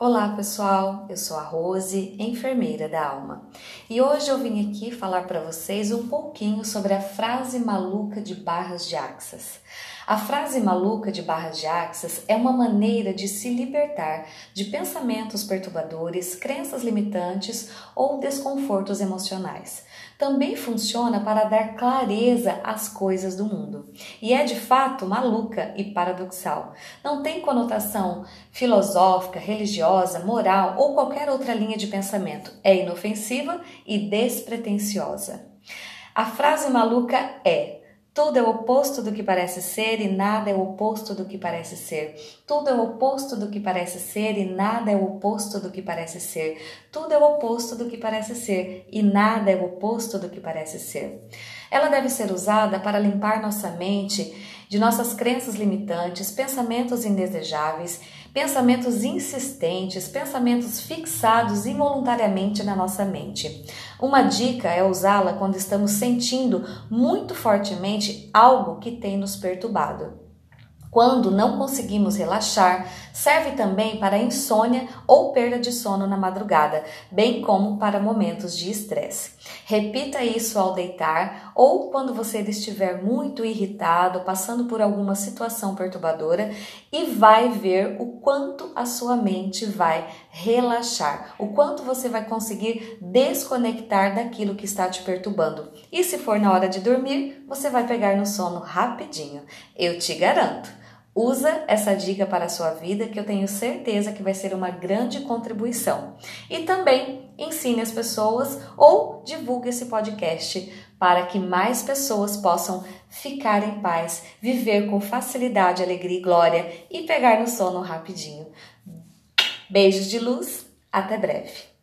Olá pessoal, eu sou a Rose, enfermeira da alma, e hoje eu vim aqui falar para vocês um pouquinho sobre a frase maluca de barras de axas. A frase maluca de barras de axas é uma maneira de se libertar de pensamentos perturbadores, crenças limitantes ou desconfortos emocionais. Também funciona para dar clareza às coisas do mundo. E é de fato maluca e paradoxal. Não tem conotação filosófica, religiosa, moral ou qualquer outra linha de pensamento. É inofensiva e despretensiosa. A frase maluca é tudo é o oposto do que parece ser e nada é o oposto do que parece ser. Tudo é o oposto do que parece ser e nada é o oposto do que parece ser. Tudo é o oposto do que parece ser e nada é o oposto do que parece ser. Ela deve ser usada para limpar nossa mente de nossas crenças limitantes, pensamentos indesejáveis, pensamentos insistentes, pensamentos fixados involuntariamente na nossa mente. Uma dica é usá-la quando estamos sentindo muito fortemente algo que tem nos perturbado. Quando não conseguimos relaxar, serve também para insônia ou perda de sono na madrugada, bem como para momentos de estresse. Repita isso ao deitar ou quando você estiver muito irritado, passando por alguma situação perturbadora e vai ver o quanto a sua mente vai relaxar, o quanto você vai conseguir desconectar daquilo que está te perturbando. E se for na hora de dormir, você vai pegar no sono rapidinho. Eu te garanto. Usa essa dica para a sua vida que eu tenho certeza que vai ser uma grande contribuição. E também ensine as pessoas ou divulgue esse podcast para que mais pessoas possam ficar em paz, viver com facilidade, alegria e glória e pegar no sono rapidinho. Beijos de luz, até breve.